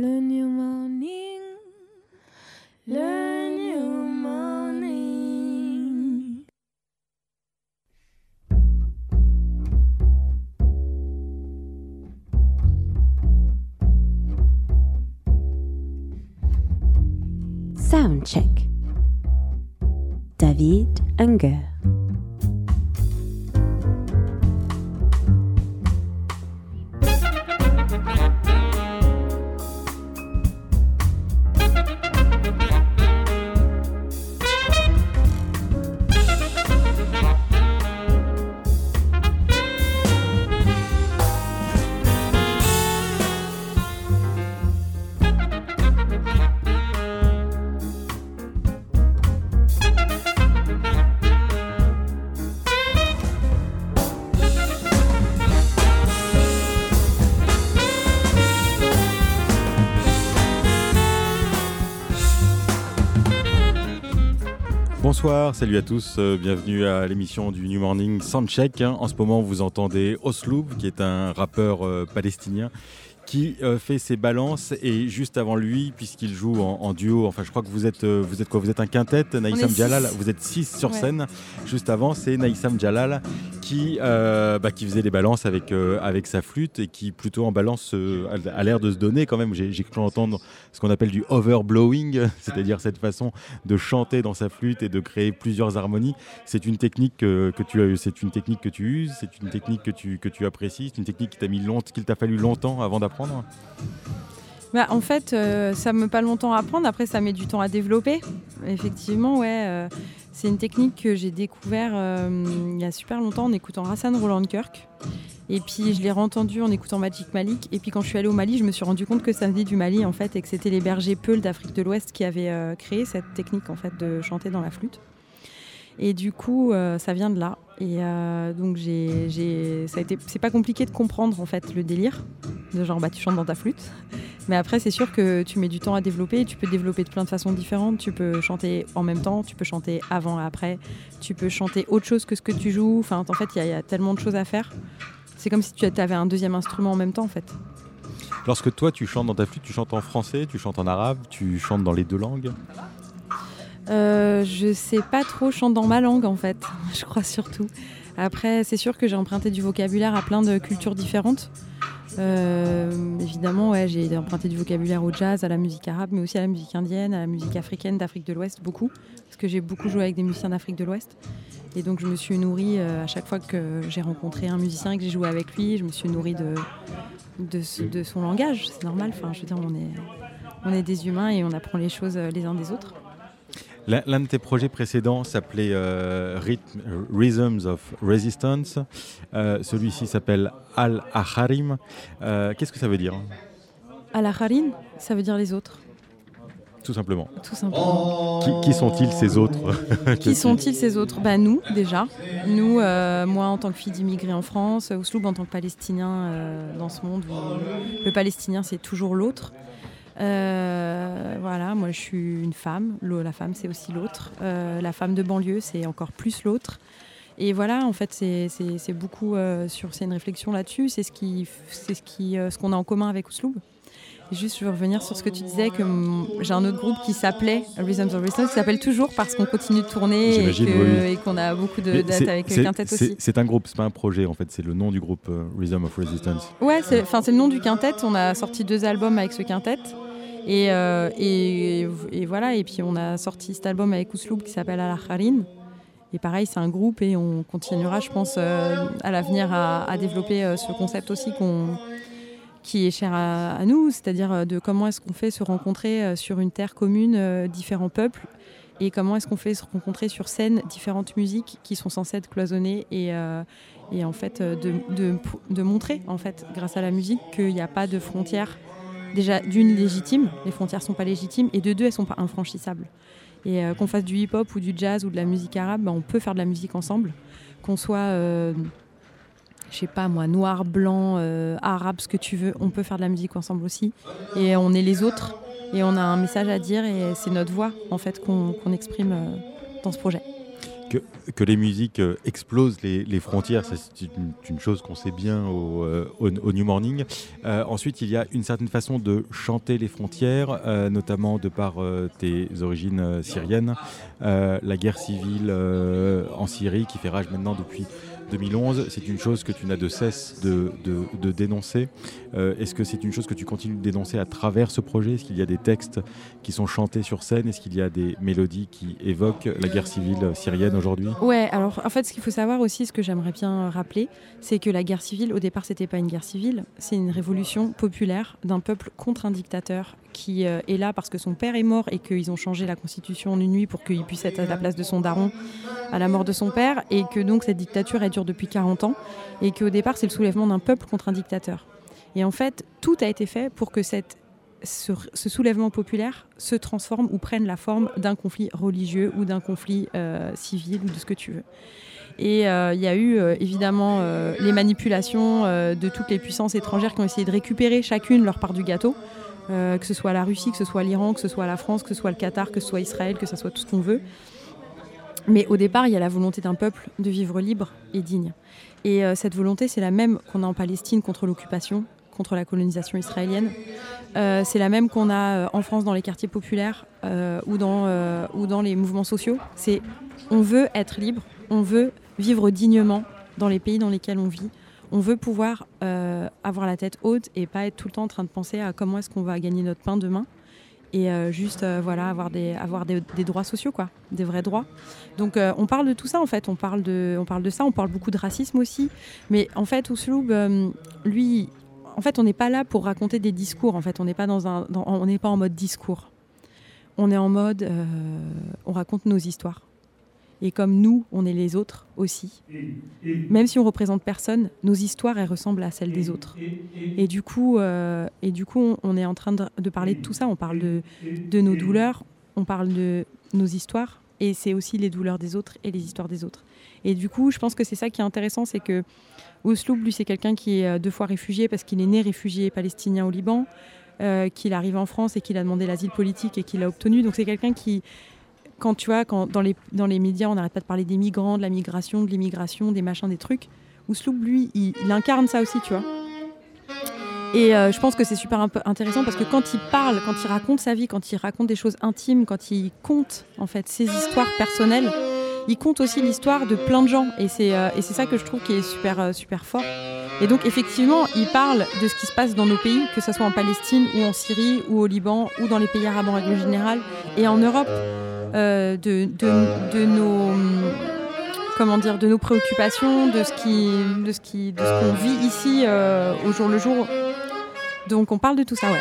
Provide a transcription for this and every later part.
Le new morning, Bonsoir, salut à tous, euh, bienvenue à l'émission du New Morning Soundcheck. En ce moment, vous entendez Osloub, qui est un rappeur euh, palestinien qui euh, fait ses balances et juste avant lui, puisqu'il joue en, duo, enfin je crois que vous êtes, euh, vous êtes quoi Vous êtes un quintet, Naïsam Jalal, vous êtes six sur scène. Juste avant, c'est Naïsam Jalal qui, euh, bah, qui faisait les balances avec, avec sa flûte et qui plutôt en balance a l'air de se donner quand même. J'ai cru entendre ce qu'on appelle du overblowing, c'est-à-dire cette façon de chanter dans sa flûte et de créer plusieurs harmonies. C'est une technique que, tu c'est une technique que tu uses, c'est une technique que tu, que tu apprécies, c'est une technique qui t'a qu'il t'a fallu longtemps avant d'apprendre? Bah, en fait, euh, ça me met pas longtemps à apprendre. Après, ça met du temps à développer. Effectivement, ouais. Euh, c'est une technique que j'ai découvert euh, il y a super longtemps en écoutant Hassan Roland Kirk. Et puis je l'ai entendu en écoutant Magic Malik. Et puis quand je suis allée au Mali, je me suis rendu compte que ça venait du Mali en fait et que c'était les bergers Peuls d'Afrique de l'Ouest qui avaient créé cette technique en fait de chanter dans la flûte. Et du coup, ça vient de là. Et euh, donc j'ai, ça a été, c'est pas compliqué de comprendre en fait le délire, de genre bah tu chantes dans ta flûte. Mais après c'est sûr que tu mets du temps à développer, tu peux développer de plein de façons différentes. Tu peux chanter en même temps, tu peux chanter avant et après, tu peux chanter autre chose que ce que tu joues. Enfin en fait il y, a tellement de choses à faire. C'est comme si tu avais un deuxième instrument en même temps en fait. Lorsque toi tu chantes dans ta flûte, tu chantes en français, tu chantes en arabe, tu chantes dans les deux langues euh, je sais pas trop chanter dans ma langue en fait, je crois surtout. Après, c'est sûr que j'ai emprunté du vocabulaire à plein de cultures différentes. Euh, évidemment, ouais, j'ai emprunté du vocabulaire au jazz, à la musique arabe, mais aussi à la musique indienne, à la musique africaine, d'Afrique de l'Ouest, beaucoup, parce que j'ai beaucoup joué avec des musiciens d'Afrique de l'Ouest. Et donc, je me suis nourrie euh, à chaque fois que j'ai rencontré un musicien et que j'ai joué avec lui, je me suis nourrie de, de, son langage. C'est normal, enfin, je veux dire, on est, on est des humains et on apprend les choses les uns des autres. L'un de tes projets précédents s'appelait euh, Rhythms of Resistance. Euh, celui-ci s'appelle Al-Aharim. Euh, qu'est-ce que ça veut dire? Al-Aharim, ça veut dire les autres. Tout simplement. Tout simplement. Qui, sont-ils ces autres? Qui sont-ils ces autres? Bah, Nous, déjà. Nous, moi en tant que fille d'immigrés en France, Ousloub en tant que Palestinien dans ce monde où le Palestinien c'est toujours l'autre. Euh, voilà, moi je suis une femme. La femme, c'est aussi l'autre. Euh, la femme de banlieue, c'est encore plus l'autre. Et voilà, en fait, c'est beaucoup euh, sur. C'est une réflexion là-dessus. C'est ce qui, c'est ce qui, ce qu'on a en commun avec Osloub. juste, je veux revenir sur ce que tu disais, que j'ai un autre groupe qui s'appelait Rhythms of Resistance, qui s'appelle toujours parce qu'on continue de tourner et, qu'on a beaucoup de dates avec Quintet aussi. C'est un groupe, c'est pas un projet en fait, c'est le nom du groupe Rhythm of Resistance. Ouais, c'est le nom du Quintet. On a sorti deux albums avec ce Quintet. Euh, et, voilà, et puis on a sorti cet album avec Ousloub qui s'appelle Al Kharin. Et pareil, c'est un groupe et on continuera, je pense, euh, à l'avenir à, développer euh, ce concept aussi qui est cher à, nous, c'est-à-dire de comment est-ce qu'on fait se rencontrer sur une terre commune différents peuples et comment est-ce qu'on fait se rencontrer sur scène différentes musiques qui sont censées être cloisonnées et, en fait de, de, de, montrer en fait grâce à la musique qu'il n'y a pas de frontières déjà d'une légitime, les frontières sont pas légitimes, et de deux, elles sont pas infranchissables. Et euh, qu'on fasse du hip-hop ou du jazz ou de la musique arabe, bah, on peut faire de la musique ensemble. Qu'on soit, euh, je sais pas moi, noir, blanc, euh, arabe, ce que tu veux, on peut faire de la musique ensemble aussi. Et on est les autres, et on a un message à dire, et c'est notre voix en fait qu'on exprime dans ce projet. Que, les musiques explosent les, les frontières, c'est une, chose qu'on sait bien au, au New Morning. ensuite, il y a une certaine façon de chanter les frontières, notamment de par tes origines syriennes. la guerre civile en Syrie qui fait rage maintenant depuis 2011, c'est une chose que tu n'as de cesse de, de, dénoncer. Euh, Est-ce que c'est une chose que tu continues de dénoncer à travers ce projet? Est-ce qu'il y a des textes qui sont chantés sur scène? Est-ce qu'il y a des mélodies qui évoquent la guerre civile syrienne aujourd'hui? Ouais, alors en fait, ce qu'il faut savoir aussi, ce que j'aimerais bien rappeler, c'est que la guerre civile, au départ, c'était pas une guerre civile, c'est une révolution populaire d'un peuple contre un dictateur qui euh, est là parce que son père est mort et qu'ils ont changé la constitution en une nuit pour qu'il puisse être à la place de son daron à la mort de son père et que donc cette dictature elle dure depuis 40 ans et qu'au départ c'est le soulèvement d'un peuple contre un dictateur. Et en fait, tout a été fait pour que cette, ce, soulèvement populaire se transforme ou prenne la forme d'un conflit religieux ou d'un conflit euh, civil ou de ce que tu veux. Et il euh, y a eu euh, évidemment les manipulations de toutes les puissances étrangères qui ont essayé de récupérer chacune leur part du gâteau. Euh, que ce soit la Russie, que ce soit l'Iran, que ce soit la France, que ce soit le Qatar, que ce soit Israël, que ce soit tout ce qu'on veut. Mais au départ, il y a la volonté d'un peuple de vivre libre et digne. Et euh, cette volonté, c'est la même qu'on a en Palestine contre l'occupation, contre la colonisation israélienne. Euh, c'est la même qu'on a en France dans les quartiers populaires ou, dans, ou dans les mouvements sociaux. C'est on veut être libre, on veut vivre dignement dans les pays dans lesquels on vit. On veut pouvoir euh, avoir la tête haute et pas être tout le temps en train de penser à comment est-ce qu'on va gagner notre pain demain et euh, juste euh, voilà avoir des avoir des, droits sociaux quoi des vrais droits. Donc on parle de tout ça en fait. On parle de on parle de ça. On parle beaucoup de racisme aussi. Mais en fait Ousloub lui en fait on n'est pas là pour raconter des discours en fait. On n'est pas dans un on n'est pas en mode discours. On est en mode on raconte nos histoires et comme nous, on est les autres aussi. Même si on représente personne, nos histoires, elles ressemblent à celles des autres. Et du coup, euh, et du coup on est en train de, parler de tout ça. On parle de, nos douleurs, on parle de nos histoires, et c'est aussi les douleurs des autres et les histoires des autres. Et du coup, je pense que c'est ça qui est intéressant, c'est que Osloub, lui, c'est quelqu'un qui est deux fois réfugié parce qu'il est né réfugié palestinien au Liban, euh, qu'il arrive en France et qu'il a demandé l'asile politique et qu'il l'a obtenu. Donc c'est quelqu'un qui quand tu vois, dans les, médias, on n'arrête pas de parler des migrants, de la migration, de l'immigration, des machins, des trucs. Ousloub, lui, il, incarne ça aussi, tu vois. Et euh, je pense que c'est super intéressant parce que quand il parle, quand il raconte sa vie, quand il raconte des choses intimes, quand il compte en fait ses histoires personnelles, il compte aussi l'histoire de plein de gens. Et c'est euh, ça que je trouve qui est super, euh, super fort. Et donc effectivement, il parle de ce qui se passe dans nos pays, que ce soit en Palestine ou en Syrie ou au Liban ou dans les pays arabes en règle générale et en Europe, euh, de, de, de, nos comment dire, de nos préoccupations, de ce qui, de ce qui, de ce qu'on vit ici euh, au jour le jour. Donc on parle de tout ça, ouais.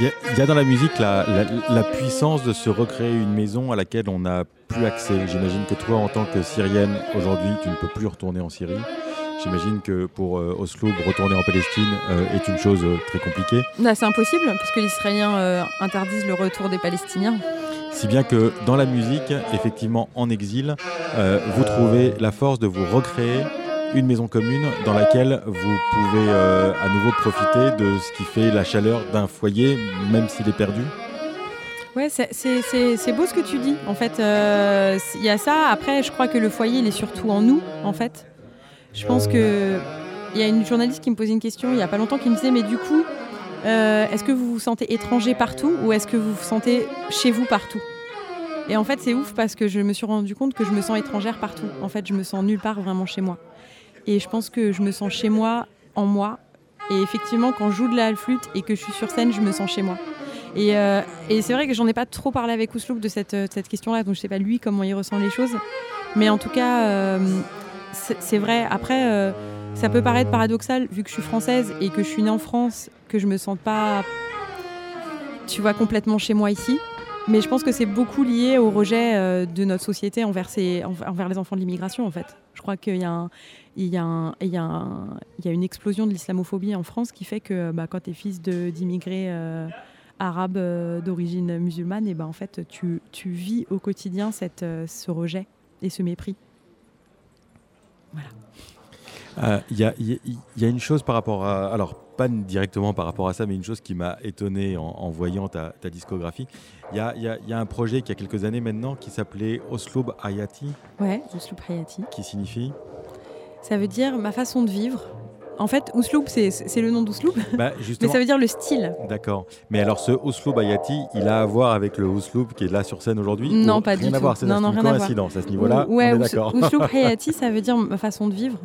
Il y, y, a dans la musique la, la, la, puissance de se recréer une maison à laquelle on n'a plus accès. J'imagine que toi, en tant que Syrienne, aujourd'hui, tu ne peux plus retourner en Syrie. J'imagine que pour euh, Oslo, retourner en Palestine euh, est une chose euh, très compliquée. C'est impossible, parce que les Israéliens euh, interdisent le retour des Palestiniens. Si bien que dans la musique, effectivement, en exil, vous trouvez la force de vous recréer une maison commune dans laquelle vous pouvez à nouveau profiter de ce qui fait la chaleur d'un foyer, même s'il est perdu. Ouais, c'est beau ce que tu dis. En fait, il y a ça. Après, je crois que le foyer, il est surtout en nous, en fait. Je pense que il y a une journaliste qui me posait une question il y a pas longtemps qui me disait mais du coup, euh, est-ce que vous vous sentez étranger partout ou est-ce que vous vous sentez chez vous partout? Et en fait, c'est ouf parce que je me suis rendu compte que je me sens étrangère partout. En fait, je me sens nulle part vraiment chez moi. Et je pense que je me sens chez moi, en moi. Et effectivement, quand je joue de la flûte et que je suis sur scène, je me sens chez moi. Et, euh, c'est vrai que j'en ai pas trop parlé avec de cette, de cette question-là, donc je sais pas lui comment il ressent les choses. Mais en tout cas, euh, c'est vrai. Après, euh, ça peut paraître paradoxal vu que je suis française et que je suis née en France, que je me sens pas, tu vois, complètement chez moi ici. Mais je pense que c'est beaucoup lié au rejet euh, de notre société envers, les enfants de l'immigration, en fait. Je crois qu'il y y, a une explosion de l'islamophobie en France qui fait que bah, quand tu es fils d'immigrés euh, arabes d'origine musulmane, et bah, en fait, tu, vis au quotidien ce rejet et ce mépris. Voilà. Il y, a, y, a une chose par rapport à... Alors, pas directement par rapport à ça, mais une chose qui m'a étonné en, voyant ta, discographie. Il y a, y a, un projet qui a quelques années maintenant qui s'appelait Osloub Hayati. Ouais, Osloub Hayati. Qui signifie? Ça veut dire ma façon de vivre, en fait, Ousloub, c'est le nom d'Ousloub, bah, mais ça veut dire le style. D'accord. Mais alors, ce Ousloub Ayati, il a à voir avec le Ousloub qui est là sur scène aujourd'hui Non, pas du tout. À voir, c'est une coïncidence à ce niveau-là. Ouais, Ousloub Hayati, ça veut dire ma façon de vivre.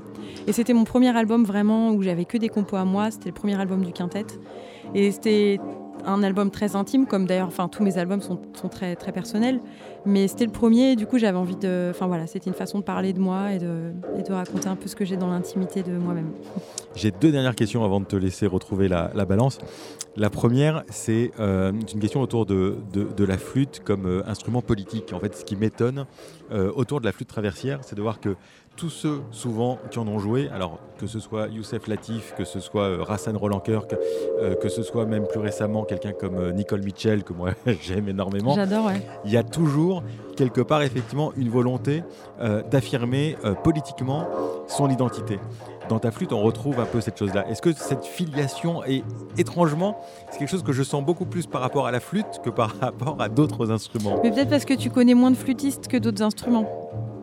Et c'était mon premier album vraiment où j'avais que des compos à moi. C'était le premier album du quintet. Et c'était un album très intime, comme d'ailleurs, enfin tous mes albums sont, sont, très très personnels. Mais c'était le premier, et du coup j'avais envie de, enfin voilà, c'était une façon de parler de moi et de, et de raconter un peu ce que j'ai dans l'intimité de moi-même. J'ai deux dernières questions avant de te laisser retrouver la, balance. La première, c'est euh, une question autour de, de, la flûte comme euh, instrument politique. En fait, ce qui m'étonne euh, autour de la flûte traversière, c'est de voir que tous ceux souvent qui en ont joué, alors que ce soit Youssef Latif, que ce soit euh, Rassan Roland Kirk, euh, que ce soit même plus récemment quelqu'un comme euh, Nicole Mitchell, que moi j'aime énormément. J'adore, ouais. Il y a toujours quelque part effectivement une volonté d'affirmer politiquement son identité. Dans ta flûte, on retrouve un peu cette chose-là. Est-ce que cette filiation est étrangement, c'est quelque chose que je sens beaucoup plus par rapport à la flûte que par rapport à d'autres instruments? Mais peut-être parce que tu connais moins de flûtistes que d'autres instruments.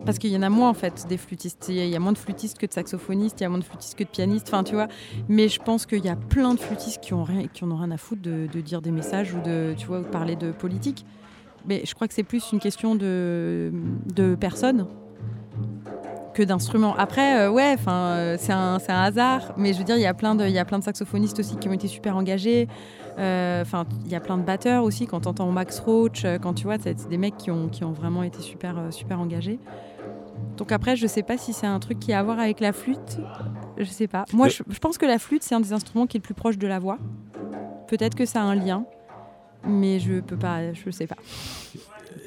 Parce qu'il y en a moins en fait des flûtistes. Il y a moins de flûtistes que de saxophonistes, il y a moins de flûtistes que de pianistes, enfin tu vois. Mais je pense qu'il y a plein de flûtistes qui ont rien, qui ont rien à foutre de, dire des messages ou de, tu vois, parler de politique. Mais je crois que c'est plus une question de, de personnes que d'instruments. Après, euh, ouais, enfin, euh, c'est un, un, hasard, mais je veux dire, il y a plein de, il y a plein de saxophonistes aussi qui ont été super engagés. Euh, enfin, il y a plein de batteurs aussi. Quand tu entends Max Roach, quand tu vois, c'est des mecs qui ont, qui ont vraiment été super, super engagés. Donc après, je sais pas si c'est un truc qui a à voir avec la flûte. Je sais pas. Moi, je, pense que la flûte, c'est un des instruments qui est le plus proche de la voix. Peut-être que ça a un lien, mais je peux pas, je sais pas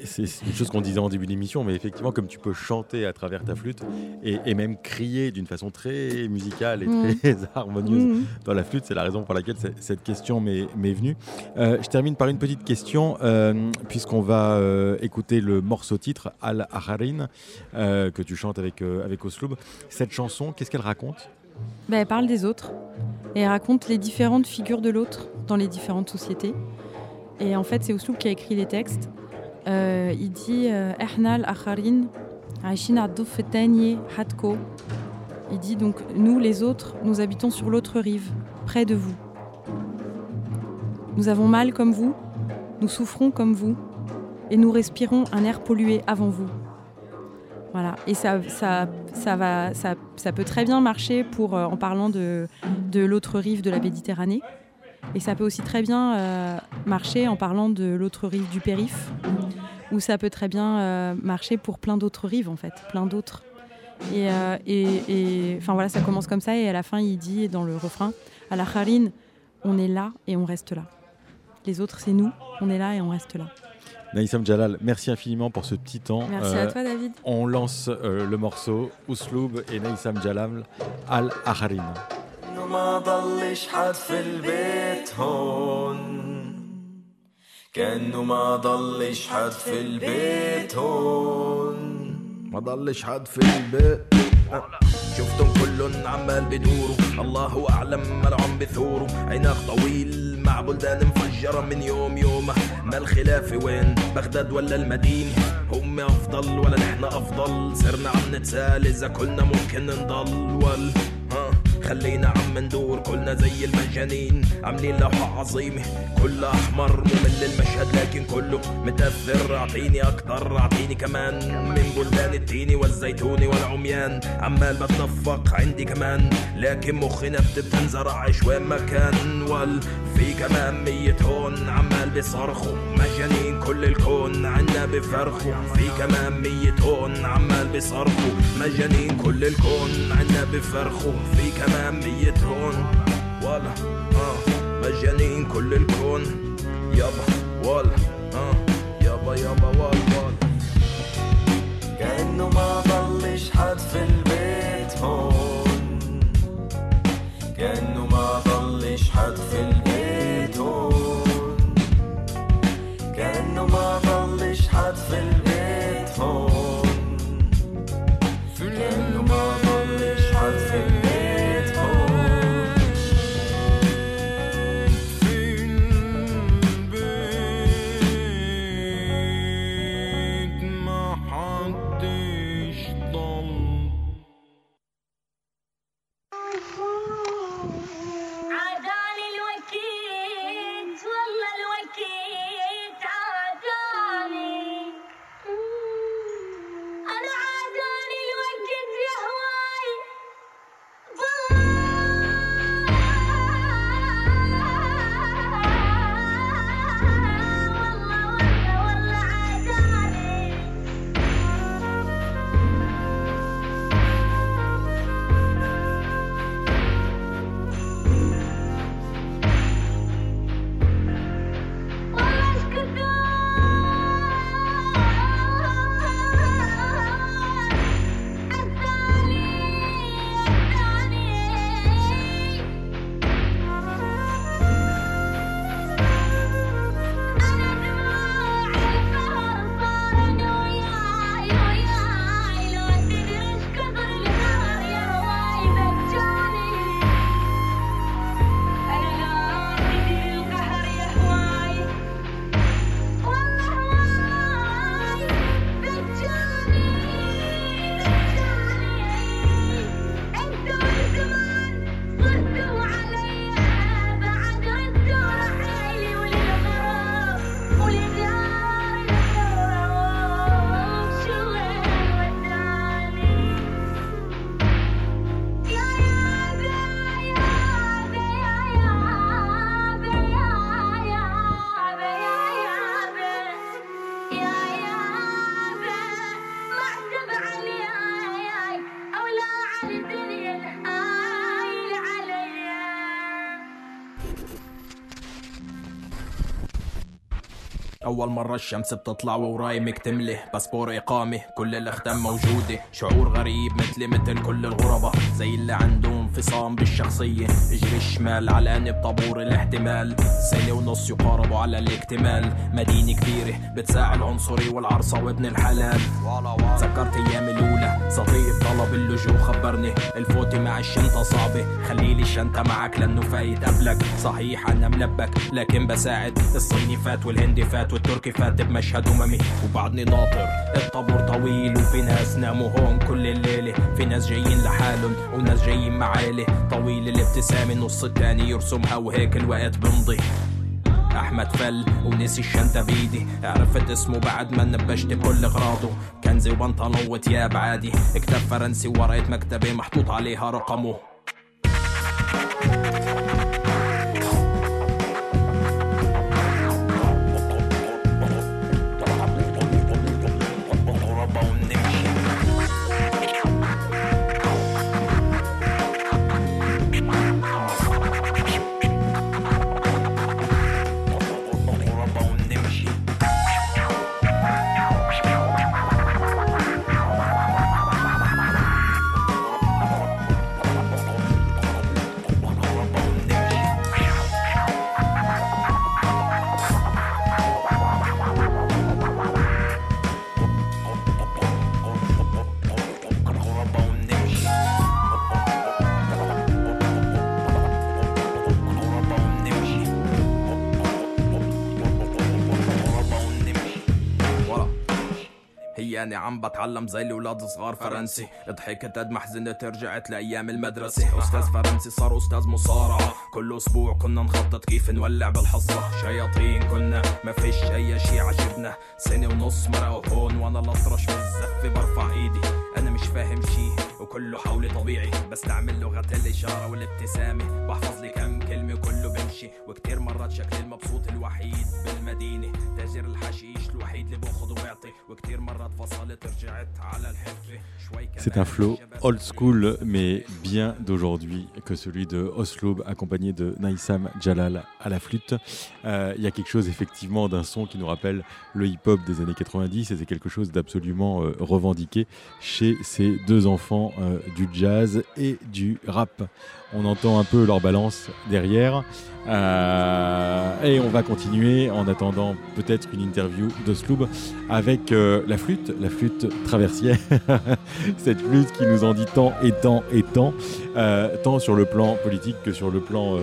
c'est une chose qu'on disait en début d'émission, mais effectivement, comme tu peux chanter à travers ta flûte et, même crier d'une façon très musicale et mm. très harmonieuse mm. dans la flûte, c'est la raison pour laquelle cette question m'est venue. Euh, je termine par une petite question, euh, puisqu'on va euh, écouter le morceau titre Al-Aharin que tu chantes avec, avec Osloub. Cette chanson, qu'est-ce qu'elle raconte? Ben, Elle parle des autres et elle raconte les différentes figures de l'autre dans les différentes sociétés. Et en fait, c'est Osloub qui a écrit les textes. Euh, il dit euh, Il dit donc nous les autres, nous habitons sur l'autre rive, près de vous. Nous avons mal comme vous, nous souffrons comme vous, et nous respirons un air pollué avant vous. Voilà, et ça, va, ça, peut très bien marcher pour, euh, en parlant de l'autre rive de la Méditerranée. Et ça peut aussi très bien euh, marcher en parlant de l'autre rive du périph', où ça peut très bien euh, marcher pour plein d'autres rives, en fait, plein d'autres. Et, euh, et, enfin voilà, ça commence comme ça, et à la fin, il dit dans le refrain, à la on est là et on reste là. Les autres, c'est nous, on est là et on reste là. Naïsam Jalal, merci infiniment pour ce petit temps. Merci à toi, David. On lance le morceau Ousloub et Naïsam Jalal Al-Aharin. ما ضلش حد في البيت هون. كأنه ما ضلش حد في البيت هون. ما ضلش حد في البيت. شفتم كلن عمال بدوروا الله أعلم ملعون بثوروا عناق طويل مع بلدان مفجرة من يوم يومه. ما الخلاف وين؟ بغداد ولا المدينة؟ هم أفضل ولا نحن أفضل؟ صرنا عم نتسال إذا كلنا ممكن نضل. ولا خلينا عم ندور كلنا زي المجانين. عاملين لوحة عظيمة كلها أحمر ممل المشهد لكن كله متأثر أعطيني أكتر أعطيني كمان. من بلدان التيني والزيتوني والعميان. عمال بتنفق عندي كمان لكن مخنا بتنزرع وين ما كان. وال في كمان مية هون عمال بيصرخوا مجانين. كل الكون عنا بفرخوا في كمان مية هون عمال بيصرخوا مجانين كل الكون عنا بفرخوا في كمان ميت هون ولا آه. مجانين كل الكون. يابا ولا آه. يابا يابا ولا ولا كأنه ما ضلش حد في البيت هون. كأنه ما أول مرة الشمس بتطلع ووراي مكتملة. باسبور إقامة كل الأختام موجودة. شعور غريب مثلي مثل كل الغرباء. زي اللي عندهم انفصام بالشخصية. اجري الشمال علاني بطابور الاحتمال. سنة ونص يقاربوا على الاكتمال. مدينة كبيرة بتساعد العنصري والعرصة وابن الحلال. تذكرت أيام الأولى صديق طلب اللجوء خبرني الفوتة مع الشنطة صعبة. خليلي الشنطة معك لأنه فايت قبلك. صحيح أنا ملبك لكن بساعد. الصيني فات والهندي فات والتركي فات بمشهد أممي. وبعدني ناطر الطابور طويل وفي ناس ناموا هون كل الليلة. في ناس جايين لحالهم وناس جايين مع عيلة طويل الابتسامة النص التاني يرسمها وهيك الوقت بمضي. أحمد فل ونسي الشنطة بيدي عرفت اسمه بعد ما نبشت بكل إغراضه. كنزي وبنطلون وتياب عادي. كتاب فرنسي ورقة مكتبة محطوط عليها رقمه. هياني عم بتعلم زي الاولاد صغار فرنسي. ضحكت قد ما حزنت رجعت لأيام المدرسة. أستاذ فرنسي صار أستاذ مصارعة. كل أسبوع كنا نخطط كيف نولع بالحصة. شياطين كنا ما فيش أي شي عجبنا. سنة ونص مرق هون وأنا الأطرش بالزفه برفع إيدي. أنا مش فاهم شي وكله حولي طبيعي. بستعمل لغة الإشارة والابتسامة. بحفظ لي كم كلمة كله بمشي. وكتير مرات شكلي المبسوط الوحيد بالمدينة. تاجر الحشيش الوحيد اللي باخذ وبعطي وكتير مرات فصلت رجعت على الحفه شوي C'est un flow old school, mais bien d'aujourd'hui que celui de Oslob, accompagné de Naïsam Jalal à la flûte. Euh, Il y a quelque chose effectivement d'un son qui nous rappelle le hip-hop des années 90 et c'est quelque chose d'absolument euh, revendiqué chez ces deux enfants euh, du jazz et du rap. On entend un peu leur balance derrière. Euh, et on va continuer en attendant peut-être une interview d'Osloub avec euh, la flûte, la flûte traversière. Cette flûte qui nous en dit tant et tant et tant, euh, tant sur le plan politique que sur le plan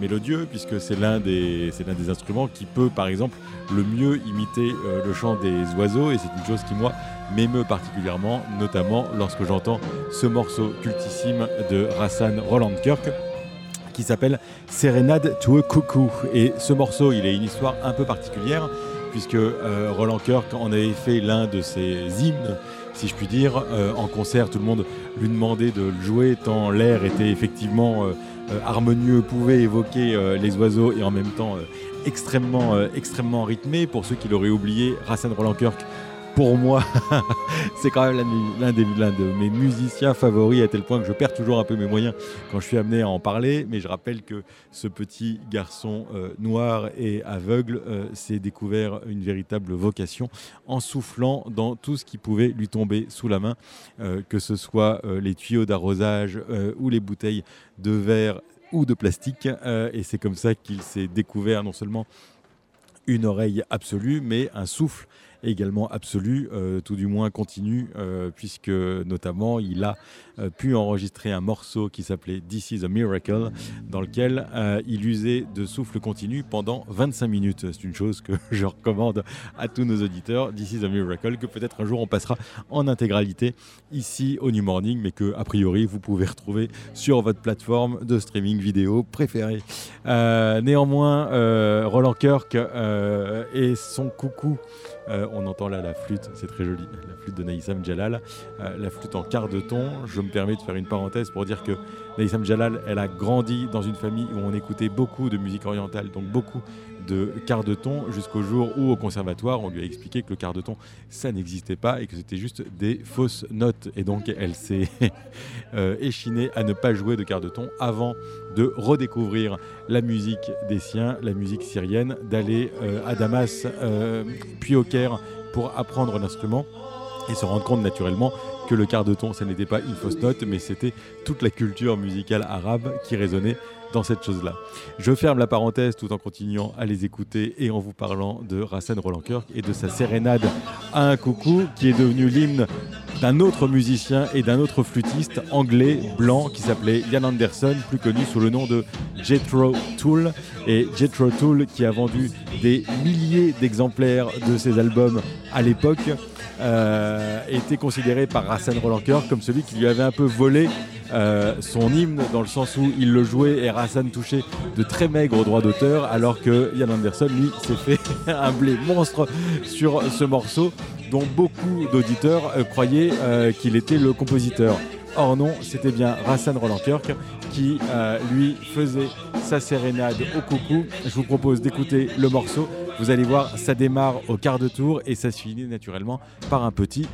mélodieux, puisque c'est l'un des, l'un des instruments qui peut, par exemple, le mieux imiter le chant des oiseaux. Et c'est une chose qui, moi, m'émeut particulièrement, notamment lorsque j'entends ce morceau cultissime de Rassan Roland Kirk qui s'appelle Sérénade to a Cuckoo. Et ce morceau, il a une histoire un peu particulière, puisque euh, Roland Kirk en avait fait l'un de ses hymnes, si je puis dire. Euh, en concert, tout le monde lui demandait de le jouer, tant l'air était effectivement euh, harmonieux, pouvait évoquer les oiseaux et en même temps extrêmement, extrêmement rythmé. Pour ceux qui l'auraient oublié, Rassan Roland Kirk pour moi, c'est quand même l'un de- mes musiciens favoris, à tel point que je perds toujours un peu mes moyens quand je suis amené à en parler. Mais je rappelle que ce petit garçon euh, noir et aveugle euh, s'est découvert une véritable vocation en soufflant dans tout ce qui pouvait lui tomber sous la main, euh, que ce soit les tuyaux d'arrosage ou les bouteilles de verre ou de plastique. Et c'est comme ça qu'il s'est découvert non seulement une oreille absolue, mais un souffle également absolu, euh, tout du moins continu, euh, puisque notamment il a euh, pu enregistrer un morceau qui s'appelait This is a Miracle, dans lequel il usait de souffle continu pendant 25 minutes. C'est une chose que je recommande à tous nos auditeurs. This is a Miracle, que peut-être un jour on passera en intégralité ici au New Morning, mais que a priori vous pouvez retrouver sur votre plateforme de streaming vidéo préférée. Néanmoins, Roland Kirk et son coucou euh, on entend là la flûte, c'est très joli, la flûte de Naïsam Jalal, euh, la flûte en quart de ton. Je me permets de faire une parenthèse pour dire que Naïsam Jalal, elle a grandi dans une famille où on écoutait beaucoup de musique orientale, donc beaucoup de quart de ton jusqu'au jour où au conservatoire on lui a expliqué que le quart de ton ça n'existait pas et que c'était juste des fausses notes. Et donc elle s'est euh, échinée à ne pas jouer de quart de ton avant de redécouvrir la musique des siens, la musique syrienne, d'aller euh, à Damas euh, puis au Caire pour apprendre l'instrument et se rendre compte naturellement que le quart de ton, ce n'était pas une fausse note, mais c'était toute la culture musicale arabe qui résonnait dans cette chose-là. Je ferme la parenthèse tout en continuant à les écouter et en vous parlant de Rassen Roland Kirk et de sa sérénade à un coucou qui est devenu l'hymne d'un autre musicien et d'un autre flûtiste anglais blanc qui s'appelait Ian Anderson, plus connu sous le nom de Jethro Tull. Et Jethro Tull qui a vendu des milliers d'exemplaires de ses albums à l'époque euh, était considéré par Rassen Roland Kirk comme celui qui lui avait un peu volé euh, son hymne dans le sens où il le jouait et Rassan touchait de très maigres droits d'auteur alors que Ian Anderson lui s'est fait un blé monstre sur ce morceau dont beaucoup d'auditeurs euh, croyaient euh, qu'il était le compositeur. Or non, c'était bien Rassan Roland Kirk qui lui faisait sa sérénade au coucou. Je vous propose d'écouter le morceau. Vous allez voir, ça démarre au quart de tour et ça se finit naturellement par un petit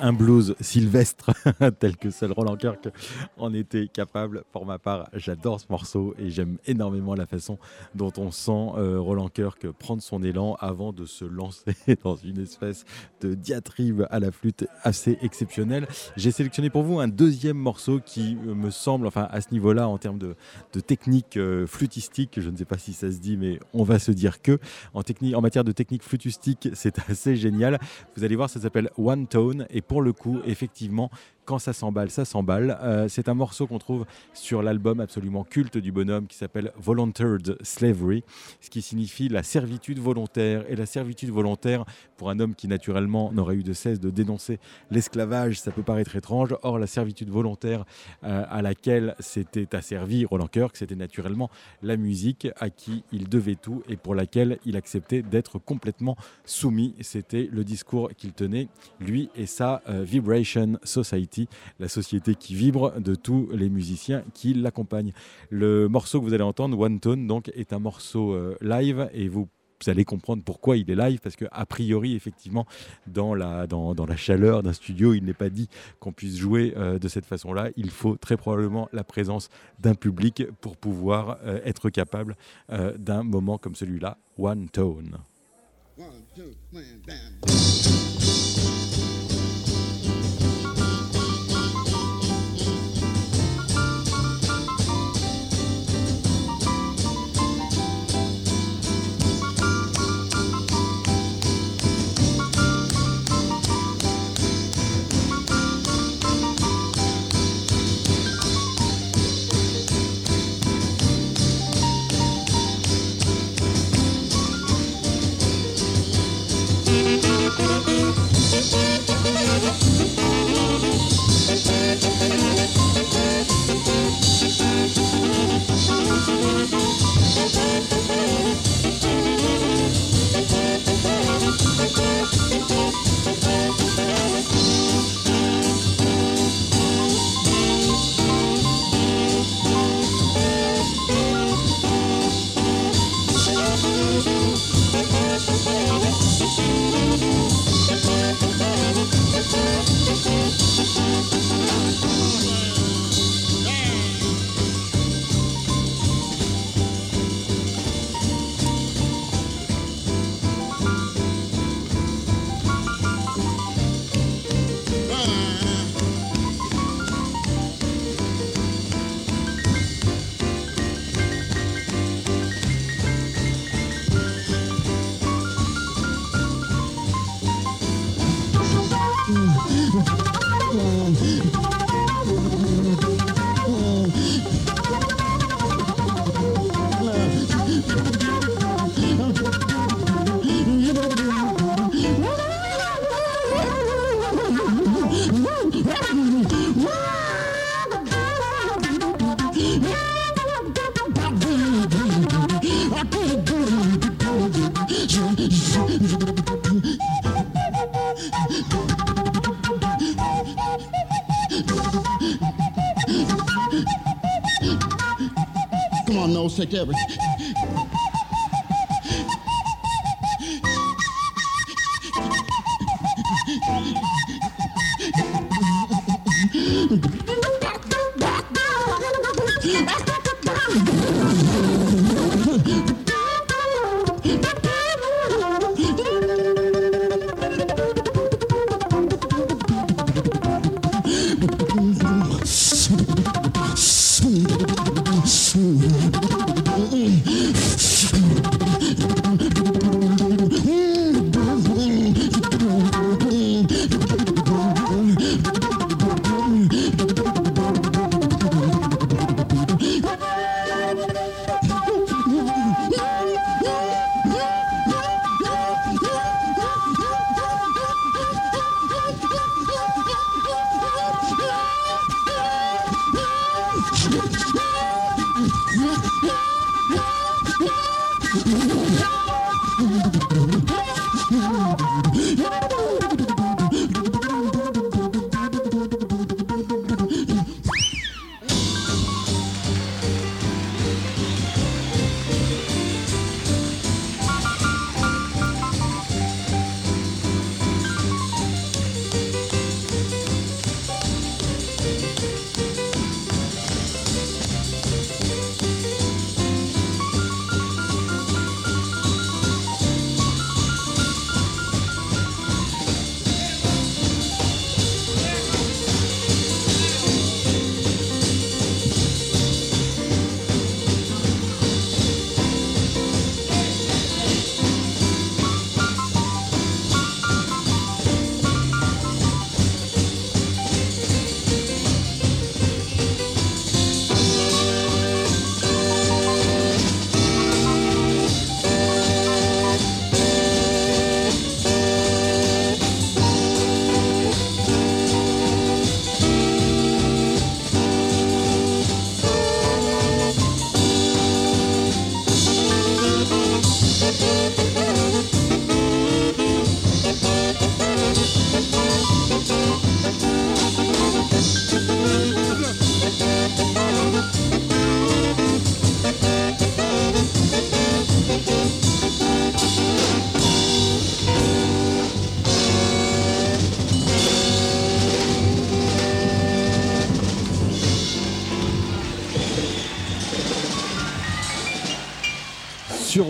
un blues sylvestre tel que seul Roland Kirk en était capable. Pour ma part, j'adore ce morceau et j'aime énormément la façon dont on sent euh, Roland Kirk prendre son élan avant de se lancer dans une espèce de diatribe à la flûte assez exceptionnelle. J'ai sélectionné pour vous un deuxième morceau qui me semble, enfin à ce niveau-là, en termes de, technique euh, flutistique, je ne sais pas si ça se dit, mais on va se dire que en, technique, en matière de technique flutistique, c'est assez génial. Vous allez voir, ça s'appelle One Tone et pour le coup, effectivement, quand ça s'emballe, ça s'emballe. Euh, c'est un morceau qu'on trouve sur l'album absolument culte du bonhomme qui s'appelle Volunteered Slavery, ce qui signifie la servitude volontaire. Et la servitude volontaire, pour un homme qui naturellement n'aurait eu de cesse de dénoncer l'esclavage, ça peut paraître étrange. Or, la servitude volontaire euh, à laquelle s'était asservi Roland Kirk, c'était naturellement la musique à qui il devait tout et pour laquelle il acceptait d'être complètement soumis. C'était le discours qu'il tenait, lui et sa euh, Vibration Society la société qui vibre de tous les musiciens qui l'accompagnent. Le morceau que vous allez entendre, One Tone, donc, est un morceau euh, live et vous allez comprendre pourquoi il est live, parce que a priori, effectivement, dans la, chaleur d'un studio, il n'est pas dit qu'on puisse jouer euh, de cette façon-là. Il faut très probablement la présence d'un public pour pouvoir euh, être capable d'un moment comme celui-là, One Tone. Deborah.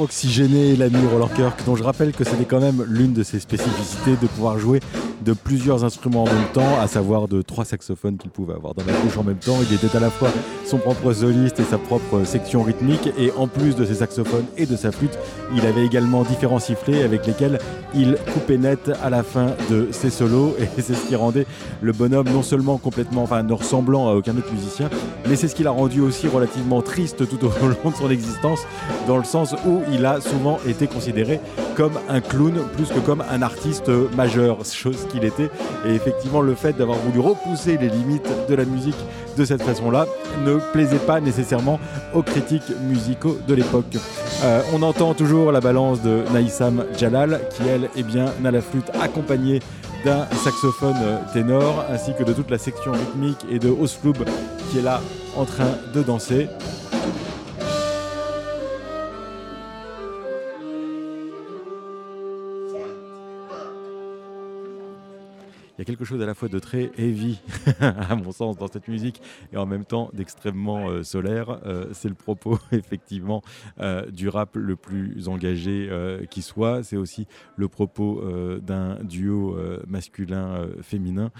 Suroxygéné l'ami Roland Kirk, dont je rappelle que c'était quand même l'une de ses spécificités de pouvoir jouer de plusieurs instruments en même temps, à savoir de trois saxophones qu'il pouvait avoir dans la bouche en même temps. Il était à la fois son propre soliste et sa propre section rythmique, et en plus de ses saxophones et de sa flûte, il avait également différents sifflets avec lesquels il coupait net à la fin de ses solos, et c'est ce qui rendait le bonhomme non seulement complètement, enfin ne ressemblant à aucun autre musicien, mais c'est ce qui l'a rendu aussi relativement triste tout au long de son existence, dans le sens où il a souvent été considéré comme un clown plus que comme un artiste majeur, qu'il était. Et effectivement, le fait d'avoir voulu repousser les limites de la musique de cette façon-là ne plaisait pas nécessairement aux critiques musicaux de l'époque. Euh, on entend toujours la balance de Naïsam Jalal, qui elle, eh bien, n'a la flûte accompagnée d'un saxophone ténor, ainsi que de toute la section rythmique et de Osfloub qui est là en train de danser. Y a quelque chose à la fois de très heavy, à mon sens, dans cette musique, et en même temps d'extrêmement euh, solaire. Euh, c'est le propos, effectivement, euh, du rap le plus engagé qui soit. C'est aussi le propos d'un duo masculin-féminin.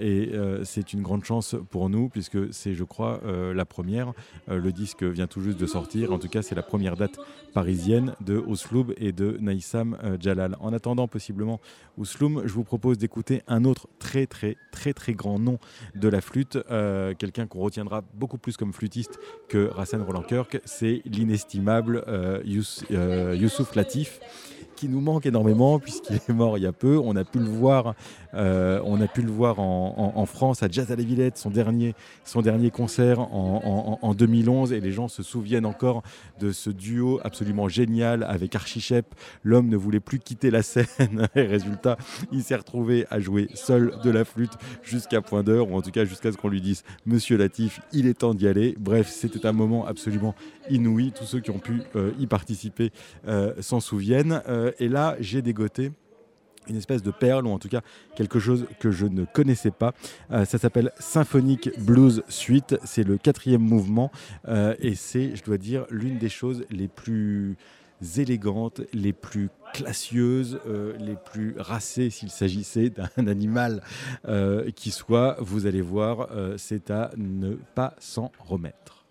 et c'est une grande chance pour nous, puisque c'est, je crois, la première. le disque vient tout juste de sortir. En tout cas, c'est la première date parisienne de Osloub et de Naïsam Jalal. En attendant, possiblement, Osloum, je vous propose d'écouter un autre très très très très grand nom de la flûte, euh, quelqu'un qu'on retiendra beaucoup plus comme flûtiste que Rassan Roland Kirk, c'est l'inestimable euh, euh, Youssouf Latif qui nous manque énormément puisqu'il est mort il y a peu. On a pu le voir, euh, on a pu le voir en, France à Jazz à la Villette, son dernier, son dernier concert en, 2011. Et les gens se souviennent encore de ce duo absolument génial avec Archie Shep. L'homme ne voulait plus quitter la scène. Et résultat, il s'est retrouvé à jouer seul de la flûte jusqu'à point d'heure, ou en tout cas jusqu'à ce qu'on lui dise Monsieur Latif, il est temps d'y aller. Bref, c'était un moment absolument inouï. Tous ceux qui ont pu euh, y participer euh, s'en souviennent. Et là, j'ai dégoté une espèce de perle, ou en tout cas quelque chose que je ne connaissais pas. ça s'appelle Symphonic Blues Suite, c'est le quatrième mouvement, et c'est, je dois dire, l'une des choses les plus élégantes, les plus classieuses, les plus racées s'il s'agissait d'un animal qui soit, vous allez voir, c'est à ne pas s'en remettre.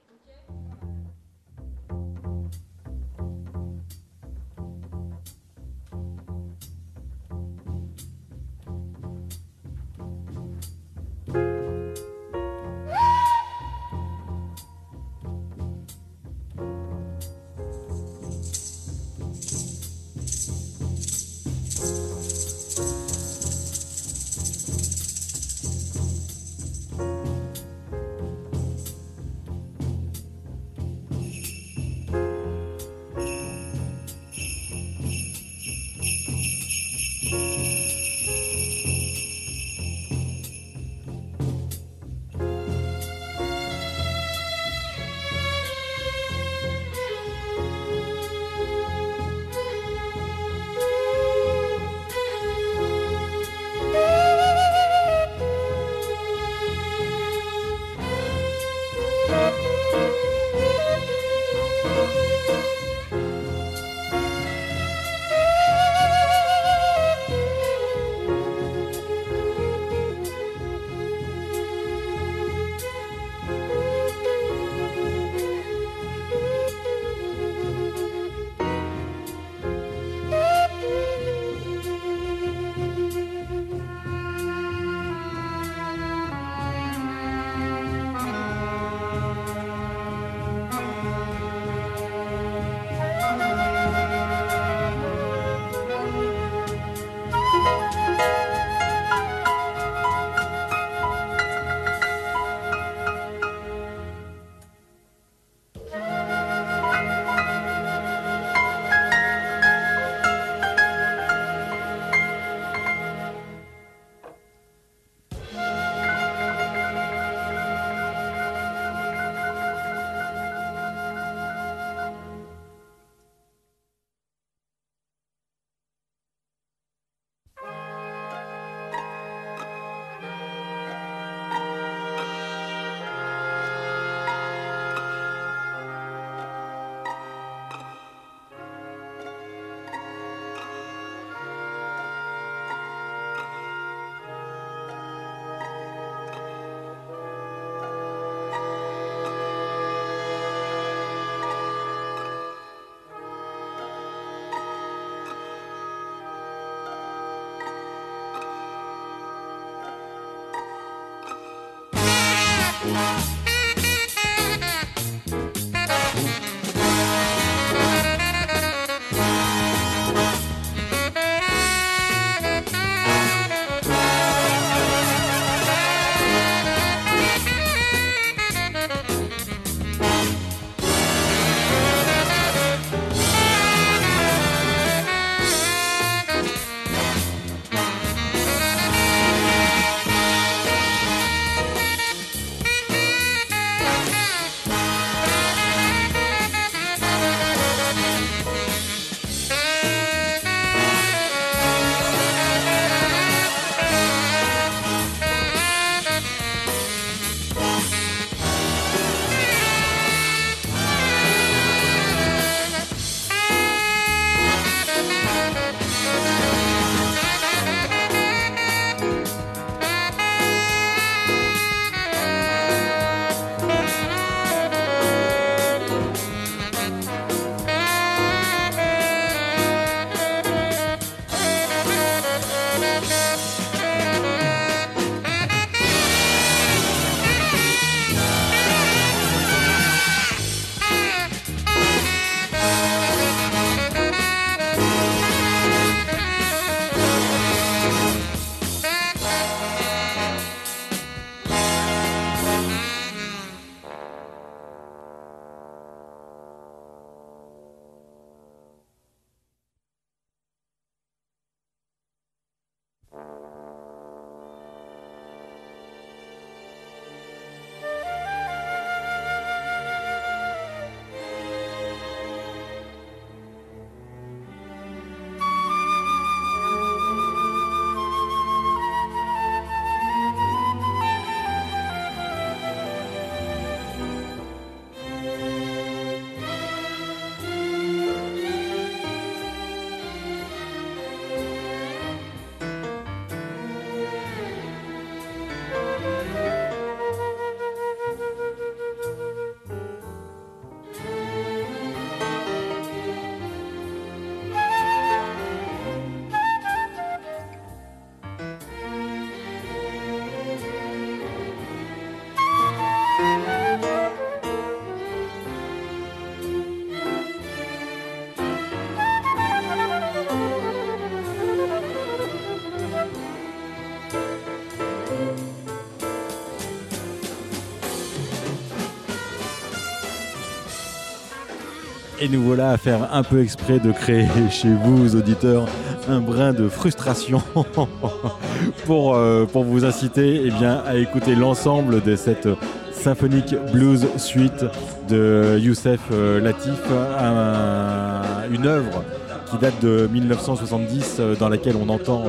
Et nous voilà à faire un peu exprès de créer chez vous, auditeurs, un brin de frustration pour, euh, pour vous inciter eh bien, à écouter l'ensemble de cette symphonique blues suite de Youssef euh, Latif, un- une œuvre qui date de 1970 euh, dans laquelle on entend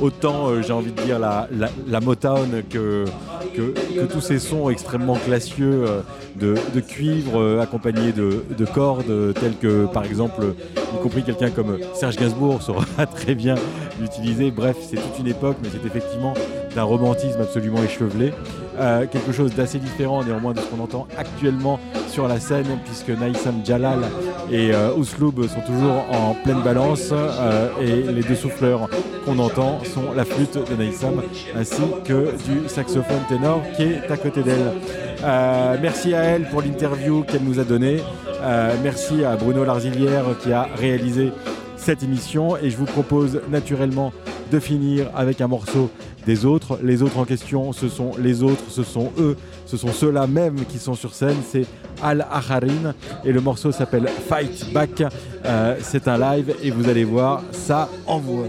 autant, j'ai envie de dire, la, la Motown que, que, tous ces sons extrêmement classieux euh, de, cuivre euh, accompagnés de, de cordes euh, telles que par exemple, y compris quelqu'un comme Serge Gainsbourg saura très bien l'utiliser. Bref, c'est toute une époque, mais c'est effectivement romantisme absolument échevelé. Euh, quelque chose d'assez différent néanmoins de ce qu'on entend actuellement sur la scène, puisque Naïsam Jalal et euh, Ousloub sont toujours en pleine balance, euh, et les deux souffleurs qu'on entend sont la flûte de Naïsam ainsi que du saxophone ténor qui est à côté d'elle. Euh, merci à elle pour l'interview qu'elle nous a donnée. Merci à Bruno Larzilière qui a réalisé cette émission et je vous propose naturellement de finir avec un morceau des autres. Les autres en question, ce sont les autres, ce sont eux, ce sont ceux-là même qui sont sur scène. C'est Al Aharin et le morceau s'appelle Fight Back. Euh, c'est un live et vous allez voir, ça envoie.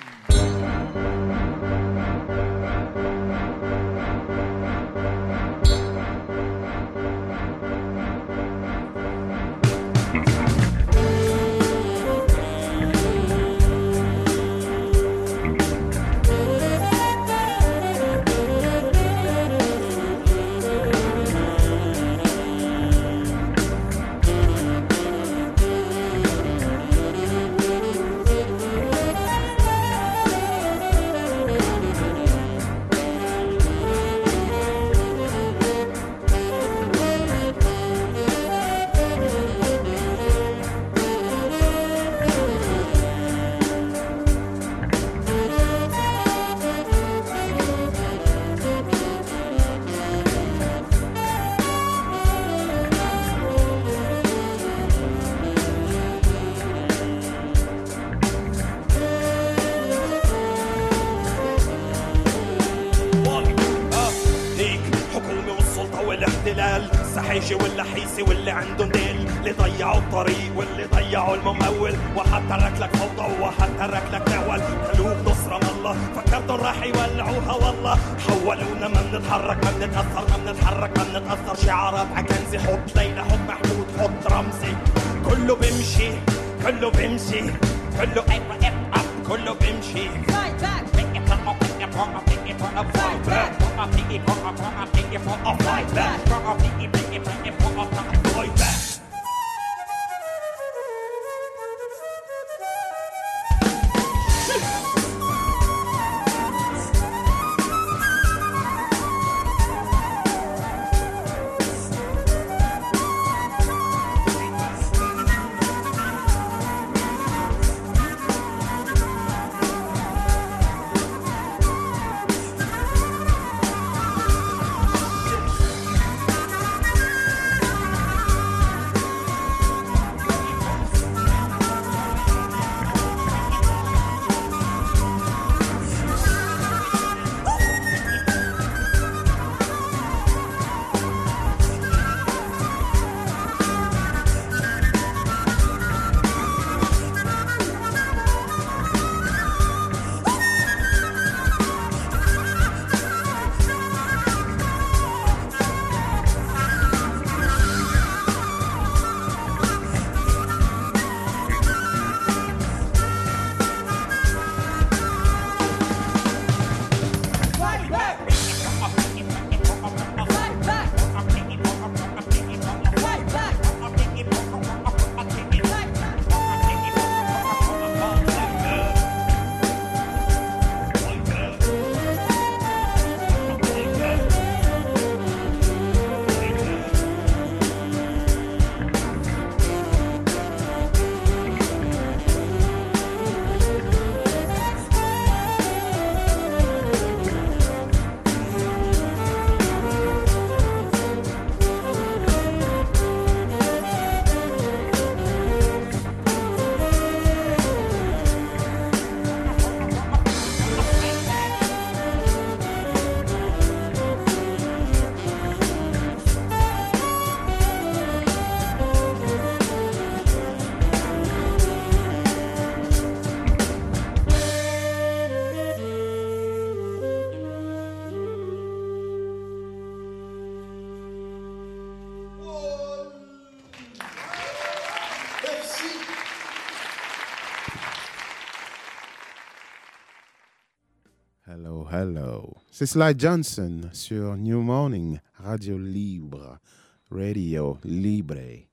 نعول قلوب نصرة من الله. فكرتهم راح يولعوها والله. حولونا ما بنتحرك ما بنتأثر ما بنتحرك ما بنتأثر شعارات عكنزي حط ليلى حط محمود حط رمزي. كله بيمشي كله بيمشي. كله اب اب أب كله بيمشي. Fight back. Fight back. Fight back. C'est Sly Johnson sur New Morning, Radio Libre, Radio Libre.